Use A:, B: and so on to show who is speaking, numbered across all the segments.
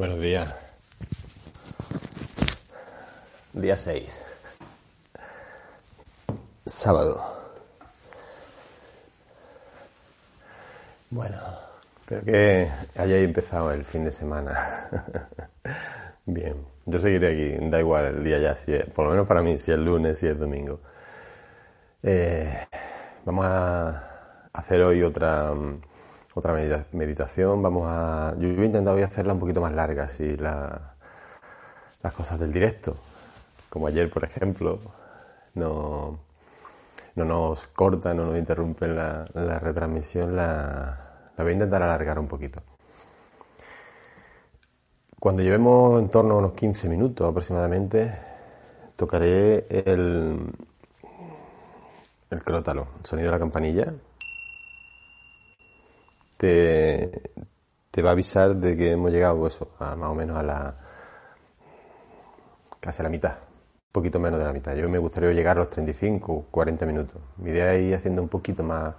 A: Buenos días. Día 6. Sábado. Bueno, espero que hayáis empezado el fin de semana. Bien, yo seguiré aquí, da igual el día ya, si es, por lo menos para mí, si es lunes, si es domingo. Eh, vamos a hacer hoy otra otra meditación. Vamos a. Yo he intentado hoy hacerla un poquito más larga, así la, las cosas del directo. Como ayer, por ejemplo, no, no nos cortan, no nos interrumpen la, la retransmisión, la, la voy a intentar alargar un poquito. Cuando llevemos en torno a unos 15 minutos aproximadamente, tocaré el, el crótalo, el sonido de la campanilla te, va a avisar de que hemos llegado eso, a más o menos a la casi a la mitad, un poquito menos de la mitad. Yo me gustaría llegar a los 35, 40 minutos. Mi idea es ir haciendo un poquito más,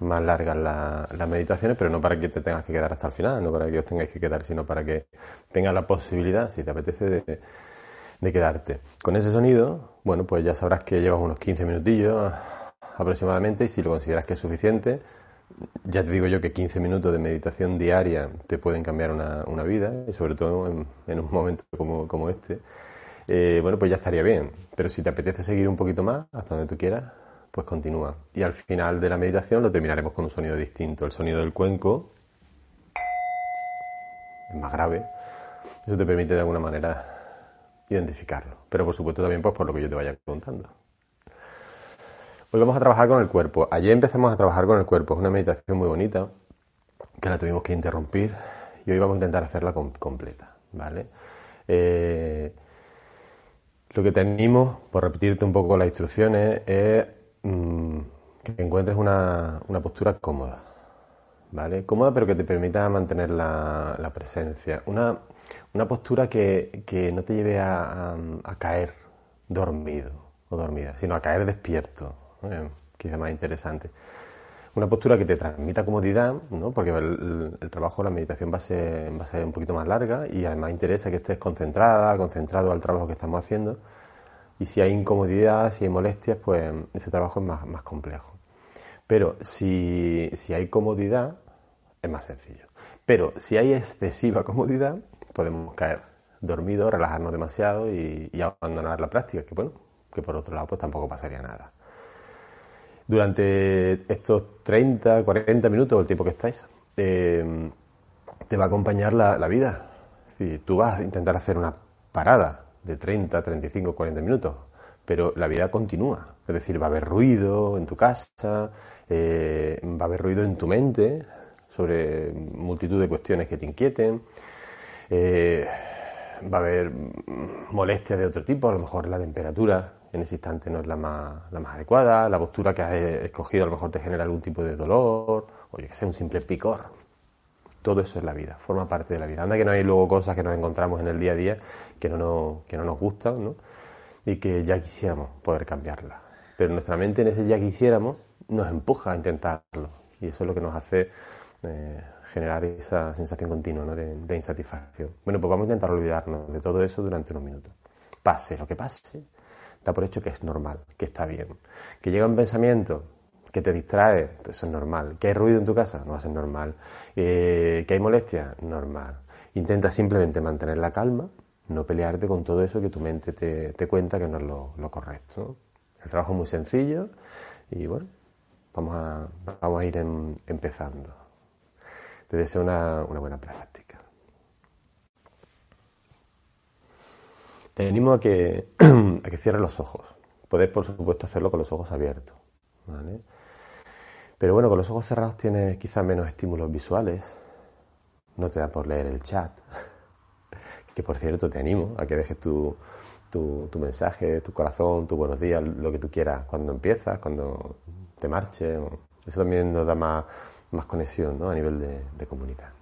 A: más largas las meditaciones, pero no para que te tengas que quedar hasta el final, no para que os tengáis que quedar, sino para que tengas la posibilidad, si te apetece, de, de quedarte. Con ese sonido, bueno, pues ya sabrás que llevas unos 15 minutillos aproximadamente y si lo consideras que es suficiente, ya te digo yo que 15 minutos de meditación diaria te pueden cambiar una, una vida, y sobre todo en, un momento como, como este. Eh, bueno, pues ya estaría bien. Pero si te apetece seguir un poquito más, hasta donde tú quieras, pues continúa. Y al final de la meditación lo terminaremos con un sonido distinto, el sonido del cuenco, es más grave. Eso te permite de alguna manera identificarlo. Pero por supuesto también pues por lo que yo te vaya contando. Hoy vamos a trabajar con el cuerpo. Ayer empezamos a trabajar con el cuerpo. Es una meditación muy bonita que la tuvimos que interrumpir y hoy vamos a intentar hacerla completa. ¿Vale? Eh, lo que te animo, por repetirte un poco las instrucciones, es mm, que encuentres una, postura cómoda. ¿Vale? Cómoda pero que te permita mantener la, presencia. Una, postura que, no te lleve a, a caer dormido o dormida, sino a caer despierto, eh, quizá más interesante. Una postura que te transmita comodidad, ¿no? porque el, trabajo, la meditación va a, ser, va a ser un poquito más larga y además interesa que estés concentrada, concentrado al trabajo que estamos haciendo. Y si hay incomodidad, si hay molestias, pues ese trabajo es más, complejo. Pero si, si hay comodidad, es más sencillo. Pero si hay excesiva comodidad, podemos caer dormidos, relajarnos demasiado y, abandonar la práctica, que bueno, que por otro lado pues tampoco pasaría nada durante estos 30, 40 minutos, el tiempo que estáis, eh, te va a acompañar la, vida. Es tú vas a intentar hacer una parada de 30, 35, 40 minutos, pero la vida continúa. Es decir, va a haber ruido en tu casa, eh, va a haber ruido en tu mente sobre multitud de cuestiones que te inquieten. Eh, va a haber molestias de otro tipo, a lo mejor la temperatura en ese instante no es la más, la más adecuada, la postura que has escogido a lo mejor te genera algún tipo de dolor, o yo que sé, un simple picor. Todo eso es la vida, forma parte de la vida. Anda que no hay luego cosas que nos encontramos en el día a día que no nos, que no nos gustan, ¿no? Y que ya quisiéramos poder cambiarlas. Pero nuestra mente en ese ya quisiéramos nos empuja a intentarlo. Y eso es lo que nos hace eh, generar esa sensación continua ¿no? de, de insatisfacción. Bueno, pues vamos a intentar olvidarnos de todo eso durante unos minutos. Pase lo que pase, da por hecho que es normal, que está bien. Que llega un pensamiento que te distrae, eso es normal. Que hay ruido en tu casa, no va a ser normal. Eh, que hay molestia, normal. Intenta simplemente mantener la calma, no pelearte con todo eso que tu mente te, cuenta que no es lo, correcto. El trabajo es muy sencillo y bueno, vamos a, vamos a ir empezando. Te deseo una, una buena práctica. Te animo a que, a que cierres los ojos. Puedes, por supuesto, hacerlo con los ojos abiertos. Pero bueno, con los ojos cerrados tienes quizás menos estímulos visuales. No te da por leer el chat. Que por cierto, te animo a que dejes tu, tu, mensaje, tu corazón, tu buenos días, lo que tú quieras, cuando empiezas, cuando te marches. Eso también nos da más, más conexión ¿no? a nivel de, de comunidad.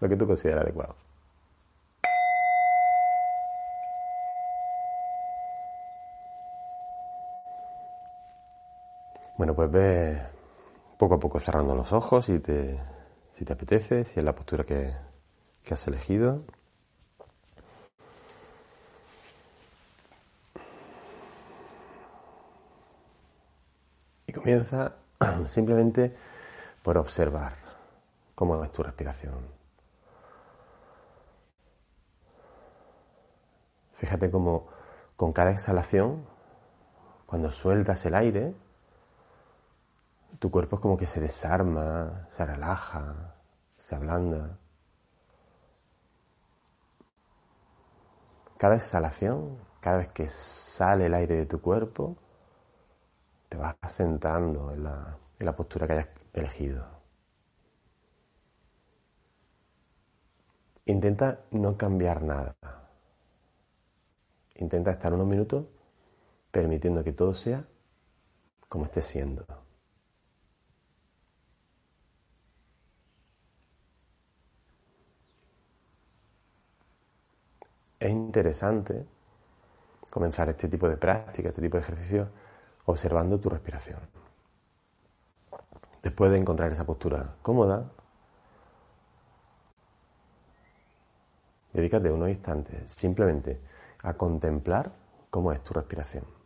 A: Lo que tú consideras adecuado. Bueno, pues ve poco a poco cerrando los ojos si te, si te apetece, si es la postura que, que has elegido. Y comienza simplemente por observar cómo es tu respiración. Fíjate cómo con cada exhalación, cuando sueltas el aire, tu cuerpo es como que se desarma, se relaja, se ablanda. Cada exhalación, cada vez que sale el aire de tu cuerpo, te vas sentando en la, en la postura que hayas elegido. Intenta no cambiar nada. Intenta estar unos minutos permitiendo que todo sea como esté siendo. Es interesante comenzar este tipo de práctica, este tipo de ejercicio, observando tu respiración. Después de encontrar esa postura cómoda, dedícate unos instantes simplemente a contemplar cómo es tu respiración.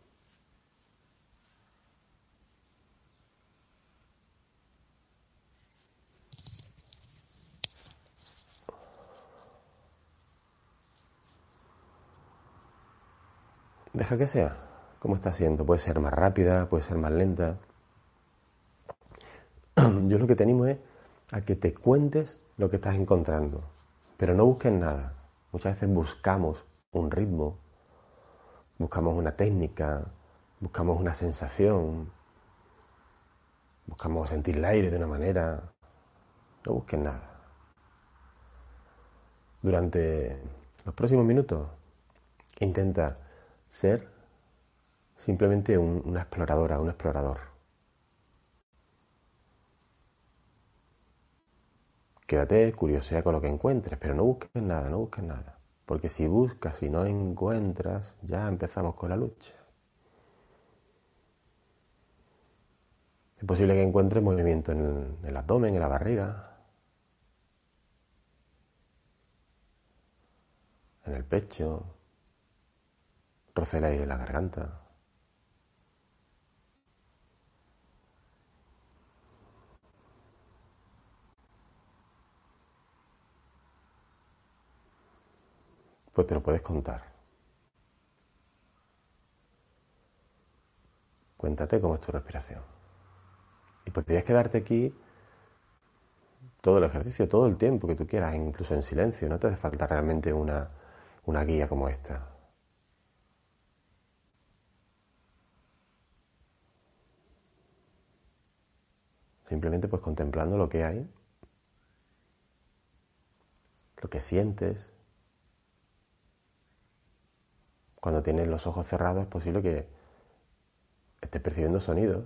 A: Deja que sea como está siendo. Puede ser más rápida, puede ser más lenta. Yo lo que te animo es a que te cuentes lo que estás encontrando, pero no busques nada. Muchas veces buscamos un ritmo, buscamos una técnica, buscamos una sensación, buscamos sentir el aire de una manera. No busques nada. Durante los próximos minutos, intenta ser simplemente una exploradora, un explorador. Quédate curiosidad con lo que encuentres, pero no busques nada, no busques nada. Porque si buscas y no encuentras, ya empezamos con la lucha. Es posible que encuentres movimiento en el abdomen, en la barriga, en el pecho, roce el aire en la garganta. Pues te lo puedes contar. Cuéntate cómo es tu respiración. Y podrías quedarte aquí todo el ejercicio, todo el tiempo que tú quieras, incluso en silencio. No te hace falta realmente una, una guía como esta. Simplemente pues contemplando lo que hay, lo que sientes. Cuando tienes los ojos cerrados es posible que estés percibiendo sonidos,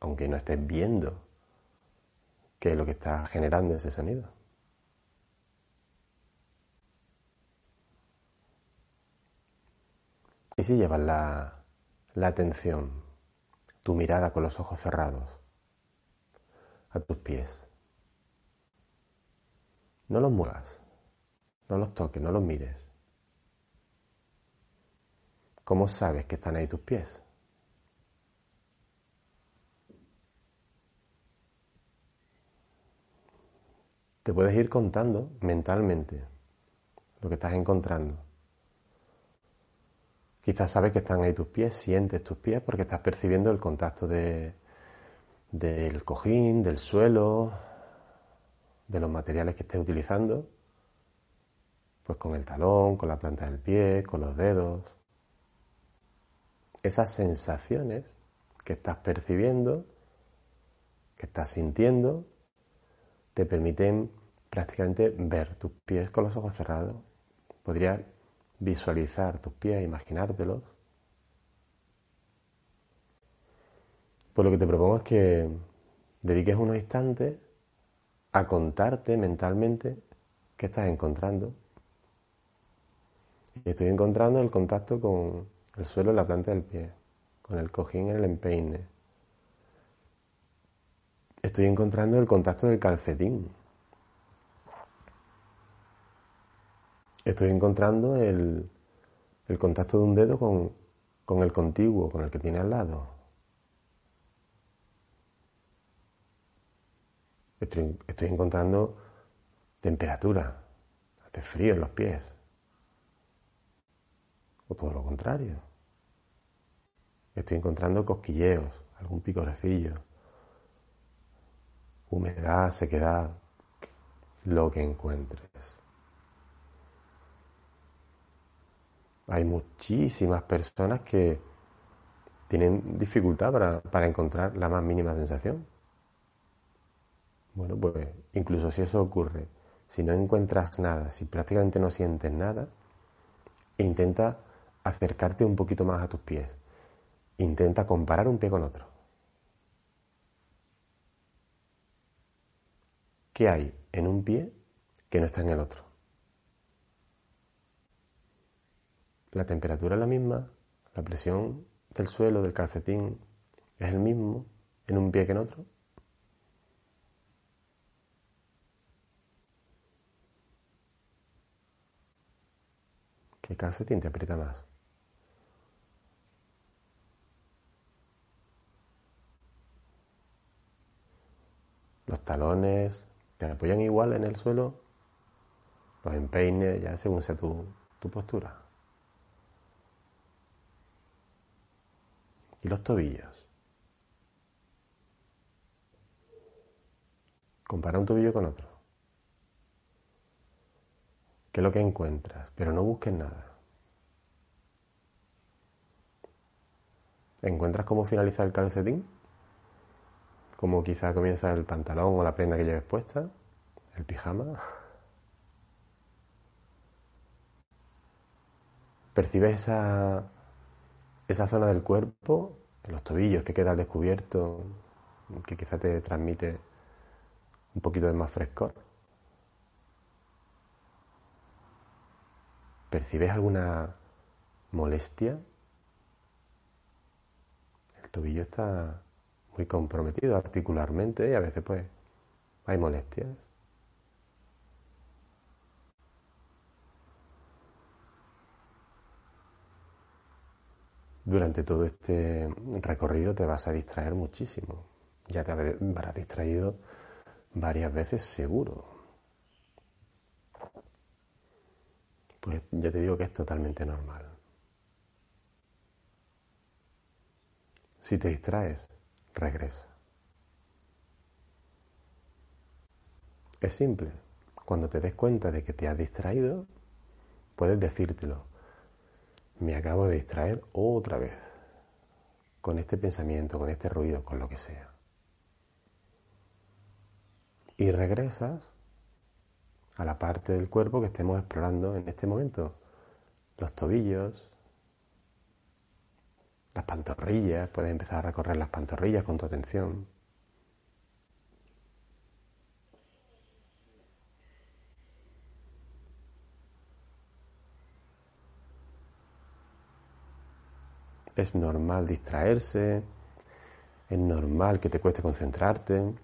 A: aunque no estés viendo qué es lo que está generando ese sonido. Y si llevas la, la atención, tu mirada con los ojos cerrados, a tus pies. No los muevas, no los toques, no los mires. ¿Cómo sabes que están ahí tus pies? te puedes ir contando mentalmente lo que estás encontrando. Quizás sabes que están ahí tus pies, sientes tus pies porque estás percibiendo el contacto de, del cojín, del suelo, de los materiales que estés utilizando, pues con el talón, con la planta del pie, con los dedos. Esas sensaciones que estás percibiendo, que estás sintiendo, te permiten prácticamente ver tus pies con los ojos cerrados. Podrías visualizar tus pies, imaginártelos. Pues lo que te propongo es que dediques unos instantes a contarte mentalmente qué estás encontrando. Estoy encontrando el contacto con el suelo en la planta del pie, con el cojín en el empeine. Estoy encontrando el contacto del calcetín estoy encontrando el, contacto de un dedo con, el contiguo, con el que tiene al lado. Estoy, estoy encontrando temperatura, hace frío en los pies. O todo lo contrario. Estoy encontrando cosquilleos, algún picorcillo, humedad, sequedad, lo que encuentres. Hay muchísimas personas que tienen dificultad para, encontrar la más mínima sensación. Bueno, pues incluso si eso ocurre, si no encuentras nada, si prácticamente no sientes nada, intenta acercarte un poquito más a tus pies. Intenta comparar un pie con otro. ¿Qué hay en un pie que no está en el otro? la temperatura es la misma, la presión del suelo, del calcetín, es el mismo en un pie que en otro. ¿Qué calcetín te aprieta más? Los talones te apoyan igual en el suelo, los empeines, ya según sea tu, tu postura. y los tobillos. Compara un tobillo con otro. ¿Qué es lo que encuentras? Pero no busques nada. ¿Encuentras cómo finaliza el calcetín? ¿Cómo quizá comienza el pantalón o la prenda que lleves puesta? ¿El pijama? ¿Percibes esa esa zona del cuerpo, los tobillos que queda al descubierto, que quizá te transmite un poquito de más frescor. ¿Percibes alguna molestia? El tobillo está muy comprometido articularmente y a veces pues hay molestias. Durante todo este recorrido te vas a distraer muchísimo. Ya te habrás distraído varias veces seguro. Pues ya te digo que es totalmente normal. Si te distraes, regresa. Es simple. Cuando te des cuenta de que te has distraído, puedes decírtelo me acabo de distraer otra vez con este pensamiento, con este ruido, con lo que sea. Y regresas a la parte del cuerpo que estemos explorando en este momento. Los tobillos, las pantorrillas, puedes empezar a recorrer las pantorrillas con tu atención. es normal distraerse, es normal que te cueste concentrarte,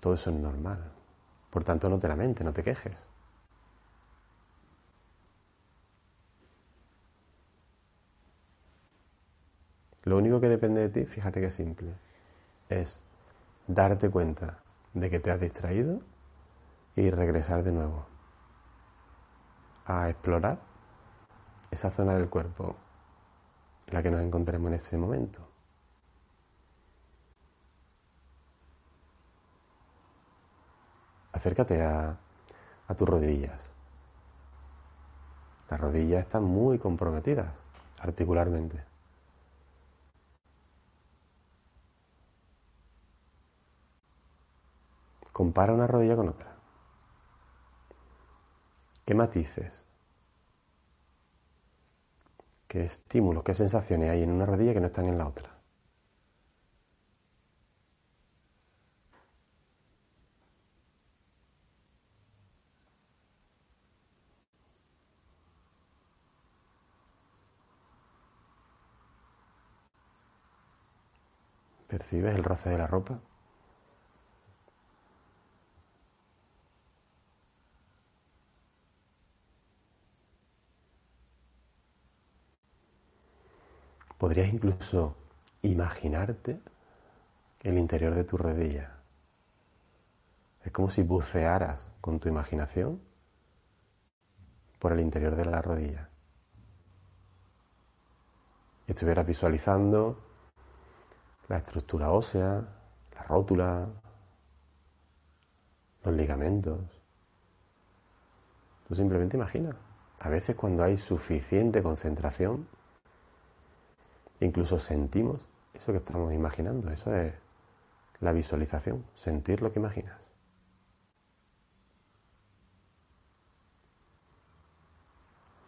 A: todo eso es normal. Por tanto, no te lamentes, no te quejes. Lo único que depende de ti, fíjate que es simple, es darte cuenta de que te has distraído y regresar de nuevo a explorar esa zona del cuerpo en la que nos encontremos en ese momento. Acércate a, a tus rodillas. Las rodillas están muy comprometidas articularmente. Compara una rodilla con otra. ¿Qué matices? ¿Qué estímulos, qué sensaciones hay en una rodilla que no están en la otra? ¿Percibes el roce de la ropa? Podrías incluso imaginarte el interior de tu rodilla. Es como si bucearas con tu imaginación por el interior de la rodilla. Y estuvieras visualizando la estructura ósea, la rótula, los ligamentos. Tú simplemente imagina. A veces cuando hay suficiente concentración, Incluso sentimos eso que estamos imaginando. Eso es la visualización, sentir lo que imaginas.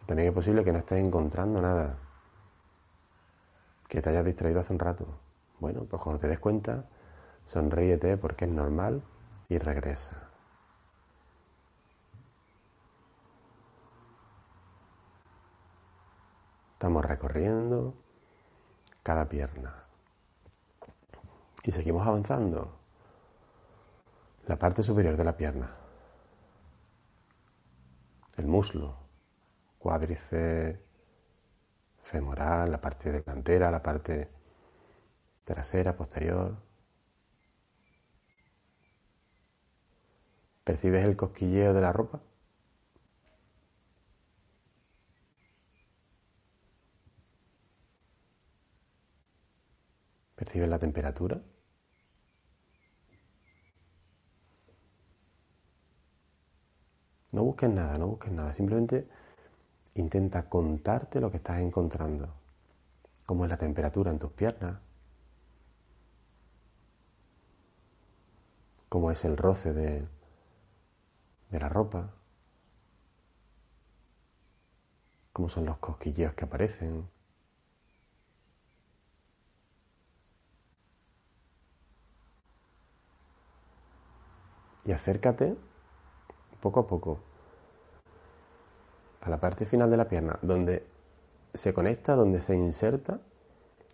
A: También es posible que no estés encontrando nada, que te hayas distraído hace un rato. Bueno, pues cuando te des cuenta, sonríete porque es normal y regresa. Estamos recorriendo cada pierna. Y seguimos avanzando. La parte superior de la pierna. El muslo, cuádriceps femoral, la parte delantera, la parte trasera, posterior. ¿Percibes el cosquilleo de la ropa? ¿Percibes la temperatura? No busques nada, no busques nada. Simplemente intenta contarte lo que estás encontrando. Cómo es la temperatura en tus piernas. Cómo es el roce de, de la ropa. Cómo son los cosquilleos que aparecen. Y acércate poco a poco a la parte final de la pierna, donde se conecta, donde se inserta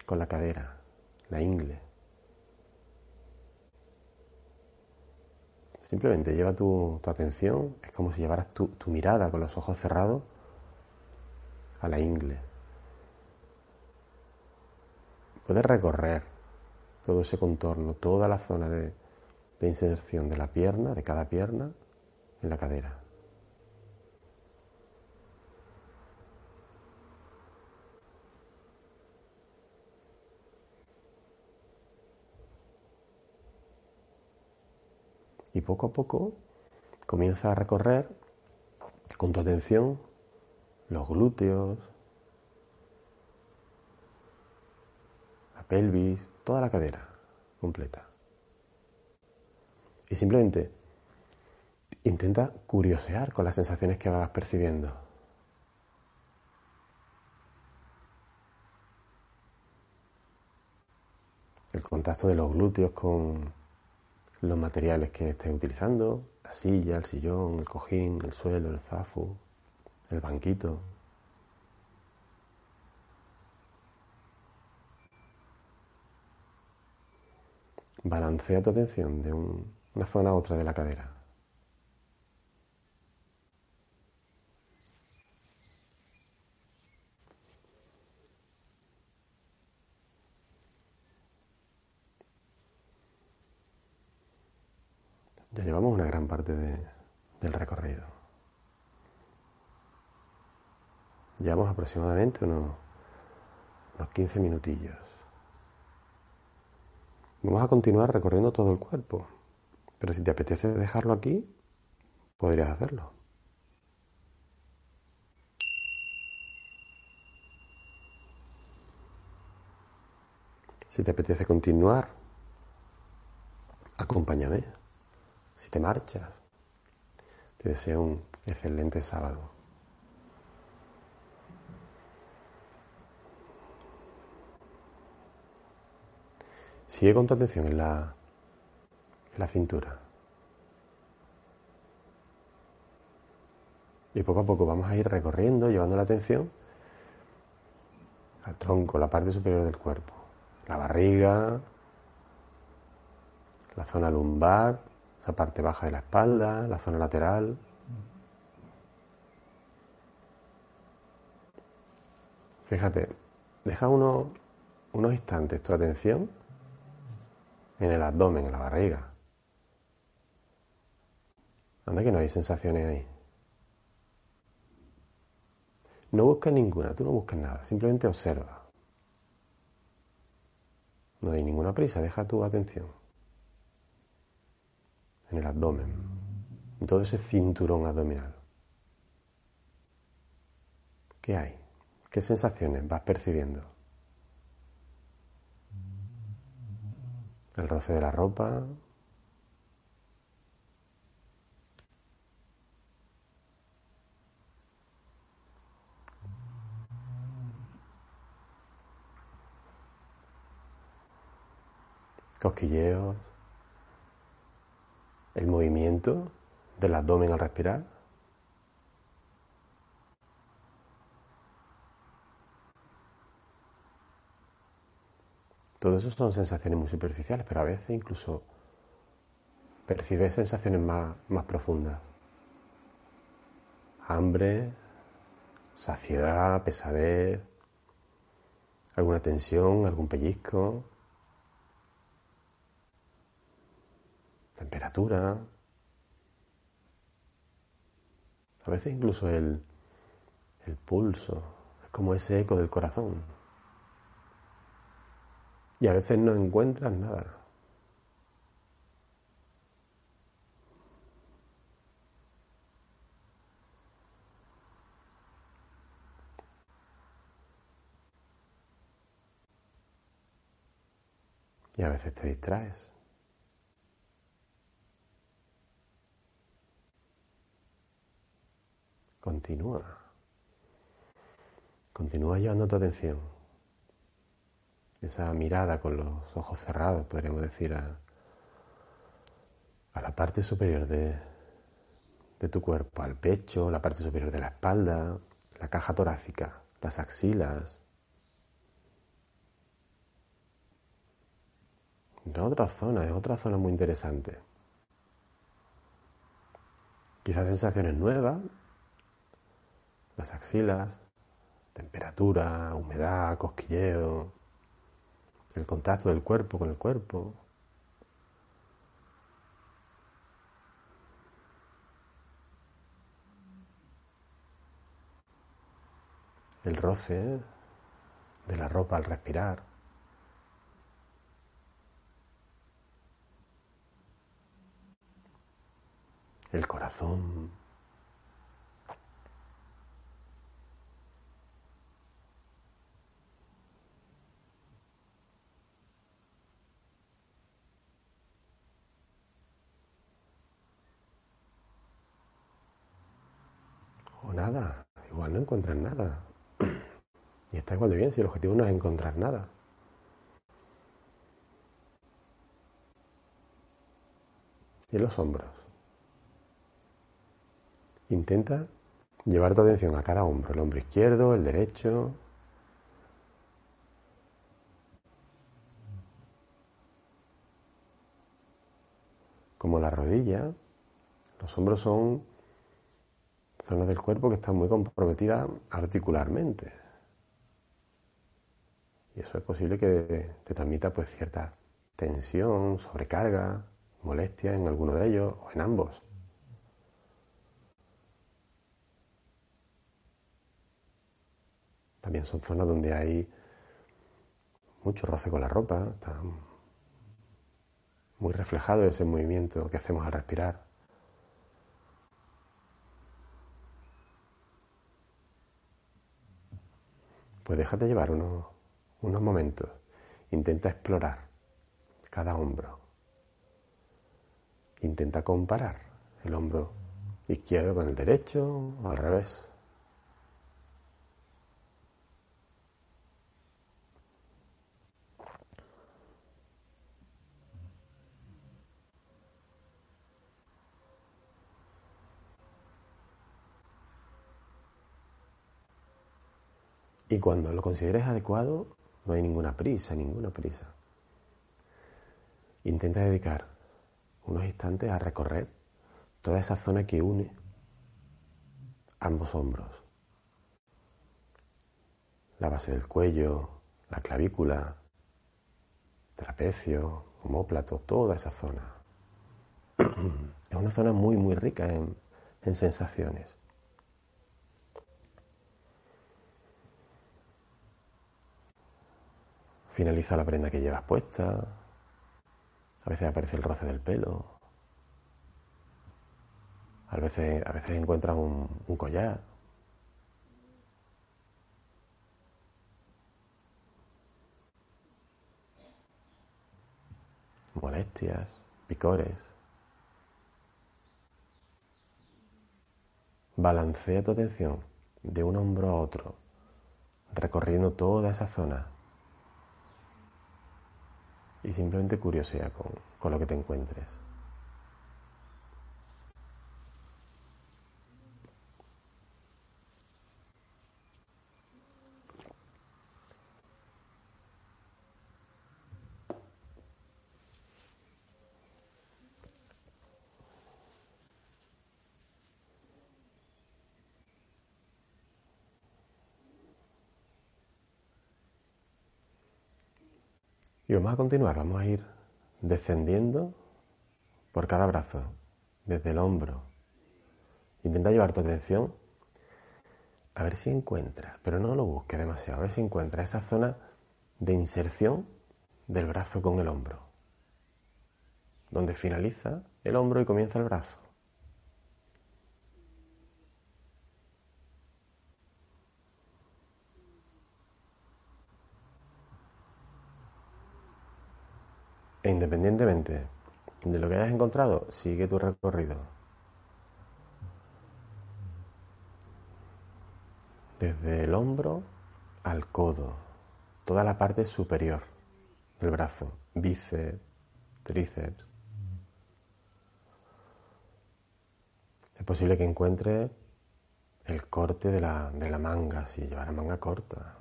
A: con la cadera, la ingle. Simplemente lleva tu, atención, es como si llevaras tu, tu mirada con los ojos cerrados a la ingle. Puedes recorrer todo ese contorno, toda la zona de, de inserción de la pierna, de cada pierna, en la cadera. Y poco a poco comienza a recorrer con tu atención los glúteos, la pelvis, toda la cadera completa. Y simplemente intenta curiosear con las sensaciones que vas percibiendo. El contacto de los glúteos con los materiales que estés utilizando, la silla, el sillón, el cojín, el suelo, el zafu, el banquito. Balancea tu atención de un una zona a otra de la cadera. Ya llevamos una gran parte de, del recorrido. Llevamos aproximadamente unos, unos 15 minutillos. Vamos a continuar recorriendo todo el cuerpo, pero si te apetece dejarlo aquí, podrías hacerlo. Si te apetece continuar, acompáñame. Si te marchas, te deseo un excelente sábado. Sigue con tu atención en la, en la cintura. Y poco a poco vamos a ir recorriendo, llevando la atención al tronco, la parte superior del cuerpo la barriga, la zona lumbar, esa parte baja de la espalda, la zona lateral. Fíjate, deja uno, unos instantes tu atención en el abdomen, en la barriga. Anda que no hay sensaciones ahí. No busques ninguna, tú no busques nada, simplemente observa. No hay ninguna prisa, deja tu atención en el abdomen, en todo ese cinturón abdominal. ¿Qué hay? ¿Qué sensaciones vas percibiendo? El roce de la ropa, cosquilleos, el movimiento del abdomen al respirar. Todo eso son sensaciones muy superficiales, pero a veces incluso percibes sensaciones más, más profundas. Hambre, saciedad, pesadez, alguna tensión, algún pellizco. Temperatura, a veces incluso el, el pulso, es como ese eco del corazón. Y a veces no encuentras nada. Y a veces te distraes. Continúa. Continúa llevando tu atención. Esa mirada con los ojos cerrados, podríamos decir, a, a la parte superior de, de tu cuerpo, al pecho, la parte superior de la espalda, la caja torácica, las axilas. De otra zona, es otra zona muy interesante. Quizás sensaciones nuevas, las axilas, temperatura, humedad, cosquilleo, el contacto del cuerpo con el cuerpo. El roce de la ropa al respirar. El corazón nada, igual no encuentras nada. Y está igual de bien si el objetivo no es encontrar nada. Y los hombros. Intenta llevar tu atención a cada hombro, el hombro izquierdo, el derecho. Como la rodilla, los hombros son zonas del cuerpo que están muy comprometidas articularmente. Y eso es posible que te transmita pues cierta tensión, sobrecarga, molestia en alguno de ellos o en ambos. También son zonas donde hay mucho roce con la ropa, está muy reflejado ese movimiento que hacemos al respirar. Pues déjate llevar unos, unos momentos. Intenta explorar cada hombro. Intenta comparar el hombro izquierdo con el derecho o al revés. Y cuando lo consideres adecuado, no hay ninguna prisa, ninguna prisa. Intenta dedicar unos instantes a recorrer toda esa zona que une ambos hombros. La base del cuello, la clavícula, trapecio, homóplato, toda esa zona. Es una zona muy, muy rica en, en sensaciones. Finaliza la prenda que llevas puesta. A veces aparece el roce del pelo. A veces, a veces encuentras un, un collar. Molestias, picores. Balancea tu atención de un hombro a otro, recorriendo toda esa zona y simplemente curiosidad con, con lo que te encuentres. Y vamos a continuar, vamos a ir descendiendo por cada brazo, desde el hombro. Intenta llevar tu atención a ver si encuentra, pero no lo busques demasiado, a ver si encuentra esa zona de inserción del brazo con el hombro, donde finaliza el hombro y comienza el brazo. E independientemente de lo que hayas encontrado, sigue tu recorrido. Desde el hombro al codo, toda la parte superior del brazo, bíceps, tríceps. Es posible que encuentre el corte de la, de la manga, si llevara manga corta,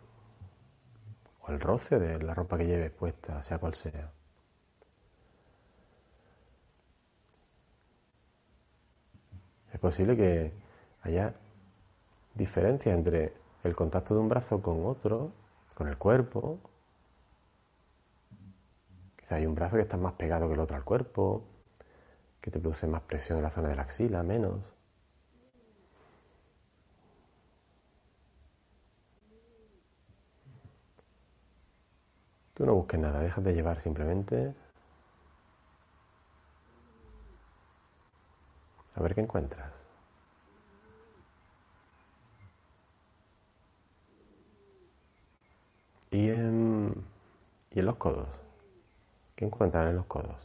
A: o el roce de la ropa que lleves puesta, sea cual sea. Es posible que haya diferencia entre el contacto de un brazo con otro, con el cuerpo. Quizá hay un brazo que está más pegado que el otro al cuerpo, que te produce más presión en la zona de la axila, menos. Tú no busques nada, déjate llevar simplemente A ver qué encuentras. Y en, y en los codos. ¿Qué encuentran en los codos?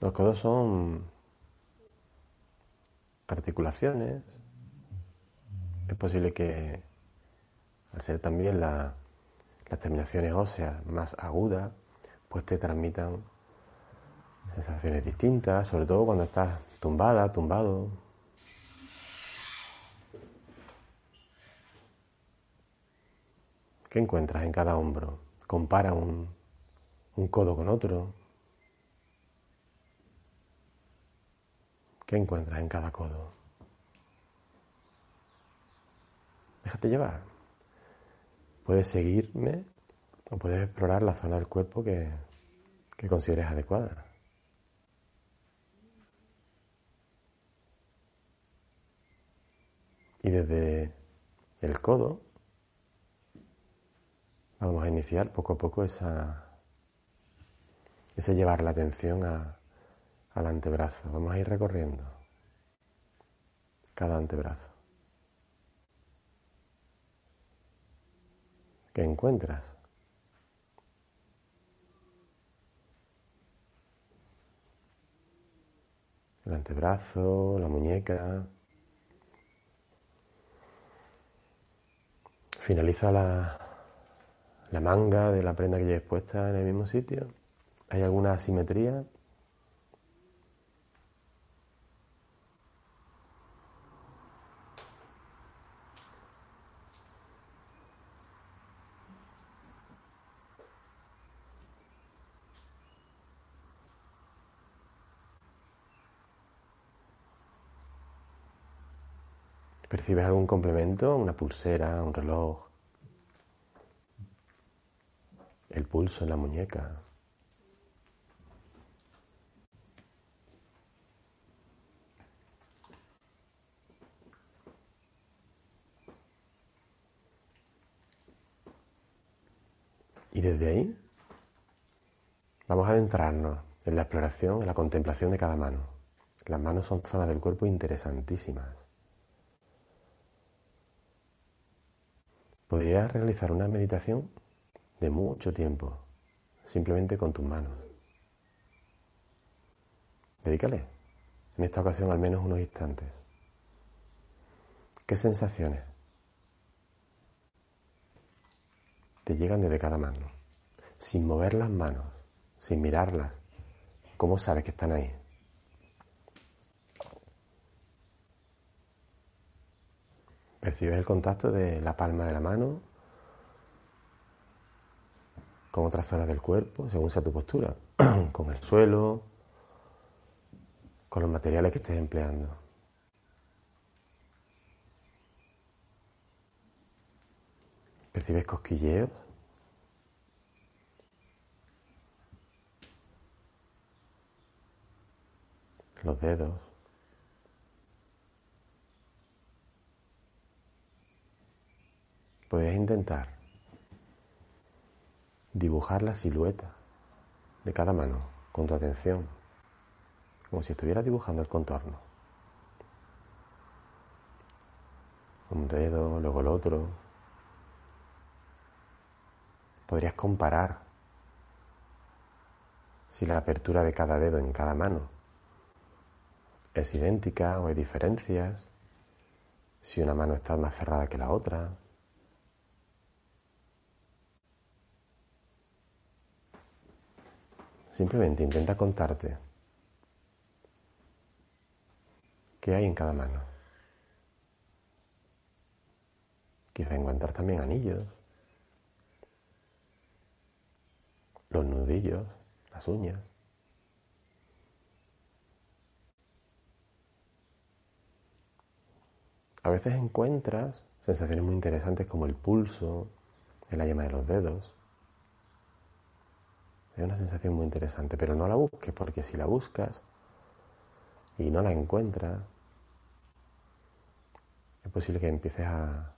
A: Los codos son articulaciones. Es posible que, al ser también las terminaciones óseas más agudas, pues te transmitan sensaciones distintas, sobre todo cuando estás tumbada, tumbado. ¿Qué encuentras en cada hombro? Compara un, un codo con otro. ¿Qué encuentras en cada codo? Déjate llevar. puedes seguirme o puedes explorar la zona del cuerpo que, que consideres adecuada. Y desde el codo vamos a iniciar poco a poco esa, ese llevar la atención al antebrazo. Vamos a ir recorriendo cada antebrazo. ¿Qué encuentras? El antebrazo, la muñeca, Finaliza la, la manga de la prenda que lleves puesta en el mismo sitio. ¿Hay alguna asimetría? ¿Percibes algún complemento? ¿Una pulsera, un reloj? El pulso en la muñeca. Y desde ahí vamos a adentrarnos en la exploración, en la contemplación de cada mano. Las manos son zonas del cuerpo interesantísimas. Podrías realizar una meditación de mucho tiempo, simplemente con tus manos. Dedícale, en esta ocasión al menos unos instantes. ¿Qué sensaciones te llegan desde cada mano? Sin mover las manos, sin mirarlas. ¿Cómo sabes que están ahí? Percibes el contacto de la palma de la mano con otras zonas del cuerpo, según sea tu postura, con el suelo, con los materiales que estés empleando. ¿Percibes cosquilleos? Los dedos. Podrías intentar dibujar la silueta de cada mano con tu atención, como si estuvieras dibujando el contorno. Un dedo, luego el otro. Podrías comparar si la apertura de cada dedo en cada mano es idéntica o hay diferencias, si una mano está más cerrada que la otra, Simplemente intenta contarte qué hay en cada mano. Quizá encuentrar también anillos, los nudillos, las uñas. A veces encuentras sensaciones muy interesantes como el pulso, en la yema de los dedos. Es una sensación muy interesante, pero no la busques porque si la buscas y no la encuentras, es posible que empieces a,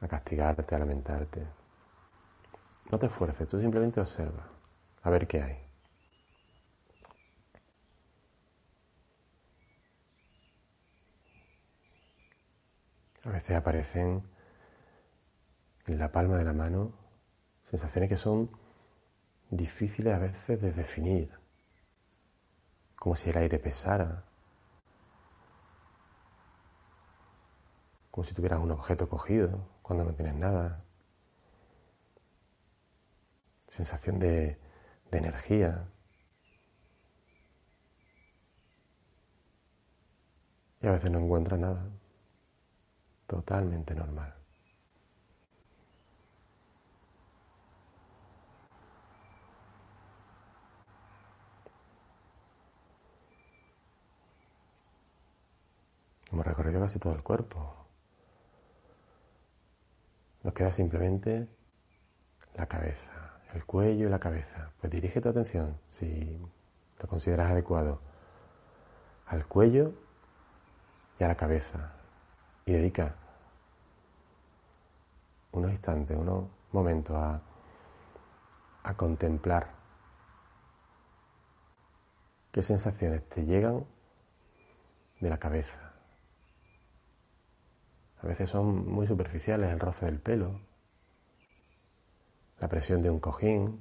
A: a castigarte, a lamentarte. No te esfuerces, tú simplemente observa, a ver qué hay. A veces aparecen en la palma de la mano sensaciones que son difíciles a veces de definir, como si el aire pesara, como si tuvieras un objeto cogido cuando no tienes nada, sensación de, de energía. Y a veces no encuentras nada. Totalmente normal. Hemos recorrido casi todo el cuerpo. Nos queda simplemente la cabeza, el cuello y la cabeza. Pues dirige tu atención, si lo consideras adecuado, al cuello y a la cabeza. Y dedica unos instantes, unos momentos a, a contemplar qué sensaciones te llegan de la cabeza. A veces son muy superficiales, el roce del pelo, la presión de un cojín,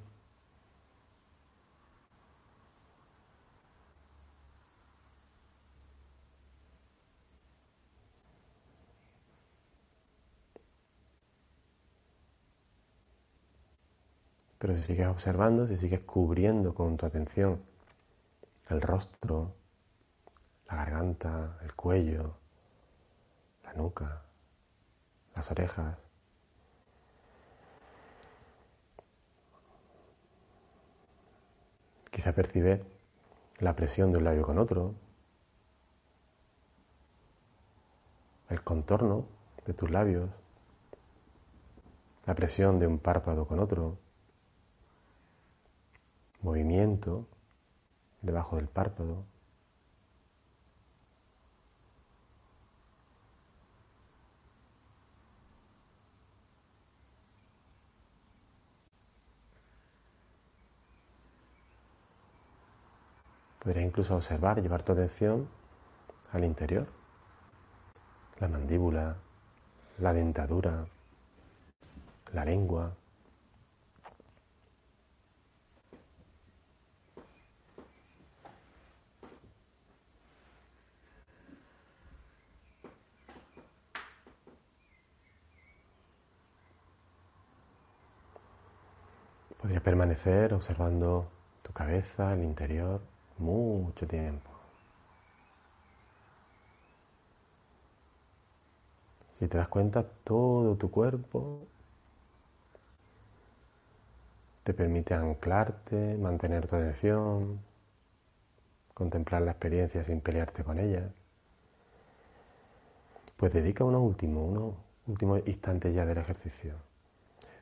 A: Pero si sigues observando, si sigues cubriendo con tu atención el rostro, la garganta, el cuello, la nuca, las orejas, quizá percibe la presión de un labio con otro, el contorno de tus labios, la presión de un párpado con otro. Movimiento debajo del párpado. Podrías incluso observar, llevar tu atención al interior, la mandíbula, la dentadura, la lengua, Podrías permanecer observando tu cabeza, el interior, mucho tiempo. Si te das cuenta, todo tu cuerpo te permite anclarte, mantener tu atención, contemplar la experiencia sin pelearte con ella. Pues dedica unos últimos, unos últimos instantes ya del ejercicio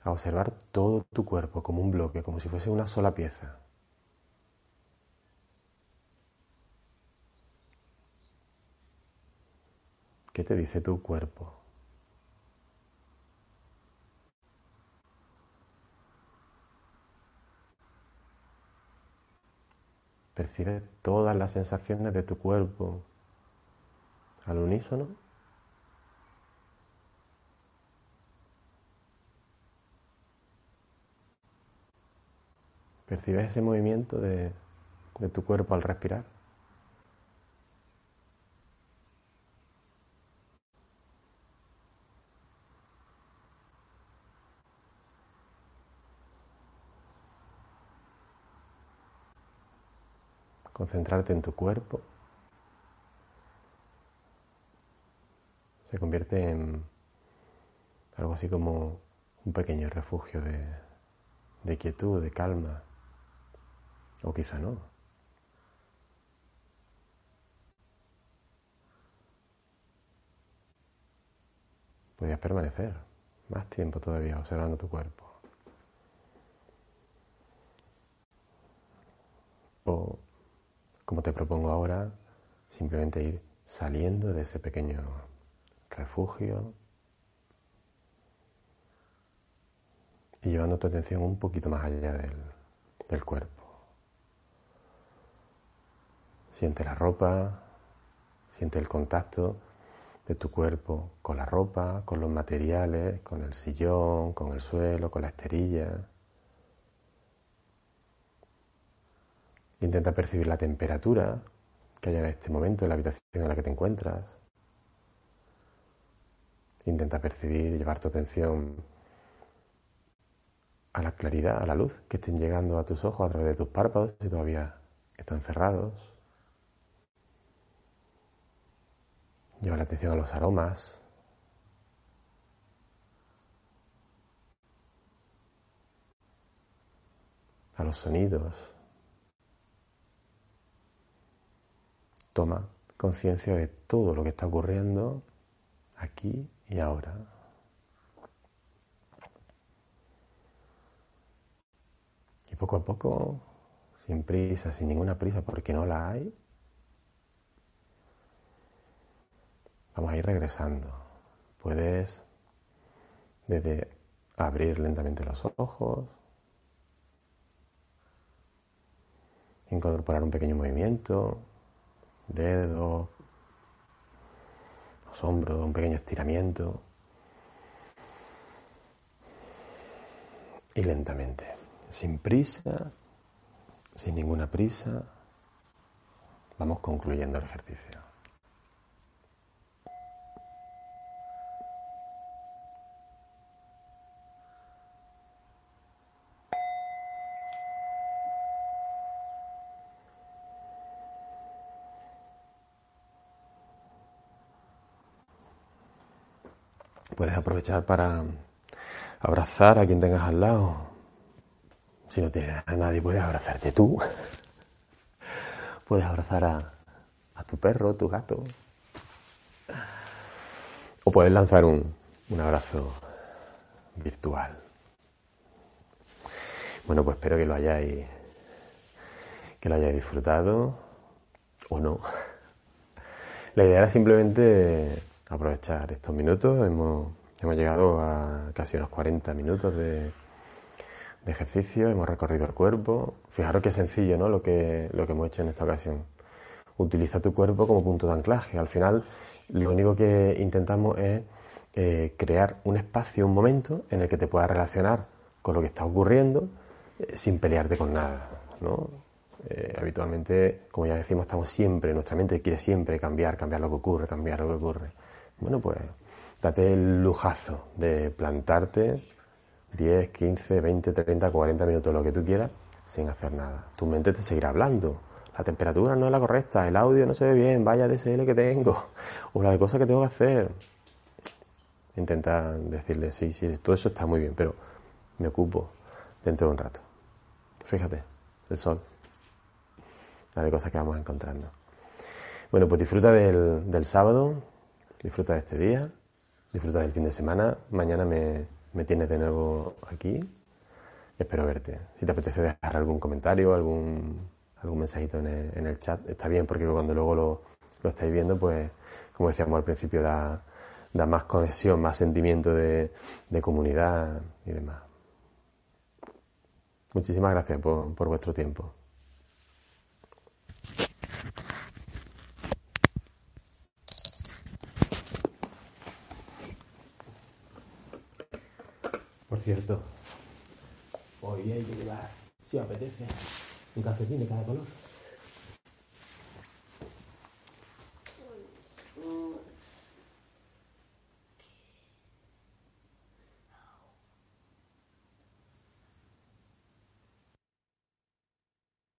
A: a observar todo tu cuerpo como un bloque, como si fuese una sola pieza. ¿Qué te dice tu cuerpo? Percibe todas las sensaciones de tu cuerpo al unísono. ¿Percibes ese movimiento de, de tu cuerpo al respirar? Concentrarte en tu cuerpo se convierte en algo así como un pequeño refugio de, quietud, de calma. O quizá no. Podrías permanecer más tiempo todavía observando tu cuerpo. O, como te propongo ahora, simplemente ir saliendo de ese pequeño refugio y llevando tu atención un poquito más allá del, del cuerpo. Siente la ropa, siente el contacto de tu cuerpo con la ropa, con los materiales, con el sillón, con el suelo, con la esterilla. Intenta percibir la temperatura que haya en este momento en la habitación en la que te encuentras. Intenta percibir y llevar tu atención a la claridad, a la luz que estén llegando a tus ojos a través de tus párpados si todavía están cerrados. Lleva la atención a los aromas. A los sonidos. Toma conciencia de todo lo que está ocurriendo aquí y ahora. Y poco a poco, sin prisa, sin ninguna prisa, porque no la hay, vamos a ir regresando. Puedes desde abrir lentamente los ojos, incorporar un pequeño movimiento, dedo, los hombros, un pequeño estiramiento. Y lentamente, sin prisa, sin ninguna prisa, vamos concluyendo el ejercicio. Puedes aprovechar para abrazar a quien tengas al lado. Si no tienes a nadie, puedes abrazarte tú. Puedes abrazar a, tu perro, tu gato. O puedes lanzar un, un abrazo virtual. Bueno, pues espero que lo hayáis que lo hayáis disfrutado o no. La idea era simplemente aprovechar estos minutos. Hemos, hemos llegado a casi unos 40 minutos de, ejercicio, hemos recorrido el cuerpo. Fijaros qué sencillo ¿no? lo, que, lo que hemos hecho en esta ocasión. Utiliza tu cuerpo como punto de anclaje. Al final, lo único que intentamos es eh, crear un espacio, un momento en el que te puedas relacionar con lo que está ocurriendo eh, sin pelearte con nada. ¿no? Eh, habitualmente, como ya decimos, estamos siempre, nuestra mente quiere siempre cambiar, cambiar lo que ocurre, cambiar lo que ocurre. Bueno, pues date el lujazo de plantarte 10, 15, 20, 30, 40 minutos, lo que tú quieras, sin hacer nada. Tu mente te seguirá hablando. La temperatura no es la correcta, el audio no se ve bien, vaya DSL que tengo, o la de cosas que tengo que hacer. Intenta decirle, sí, sí, todo eso está muy bien, pero me ocupo dentro de un rato. Fíjate, el sol, la de cosas que vamos encontrando. Bueno, pues disfruta del, del sábado, Disfruta de este día, disfruta del fin de semana. Mañana me, tienes de nuevo aquí. Espero verte. Si te apetece dejar algún comentario, algún, algún mensajito en el, chat, está bien porque cuando luego lo, lo estáis viendo, pues como decíamos al principio, da, da más conexión, más sentimiento de, de comunidad y demás. Muchísimas gracias por, por vuestro tiempo. Cierto, hay que llevar, si apetece, un calcetín de cada color.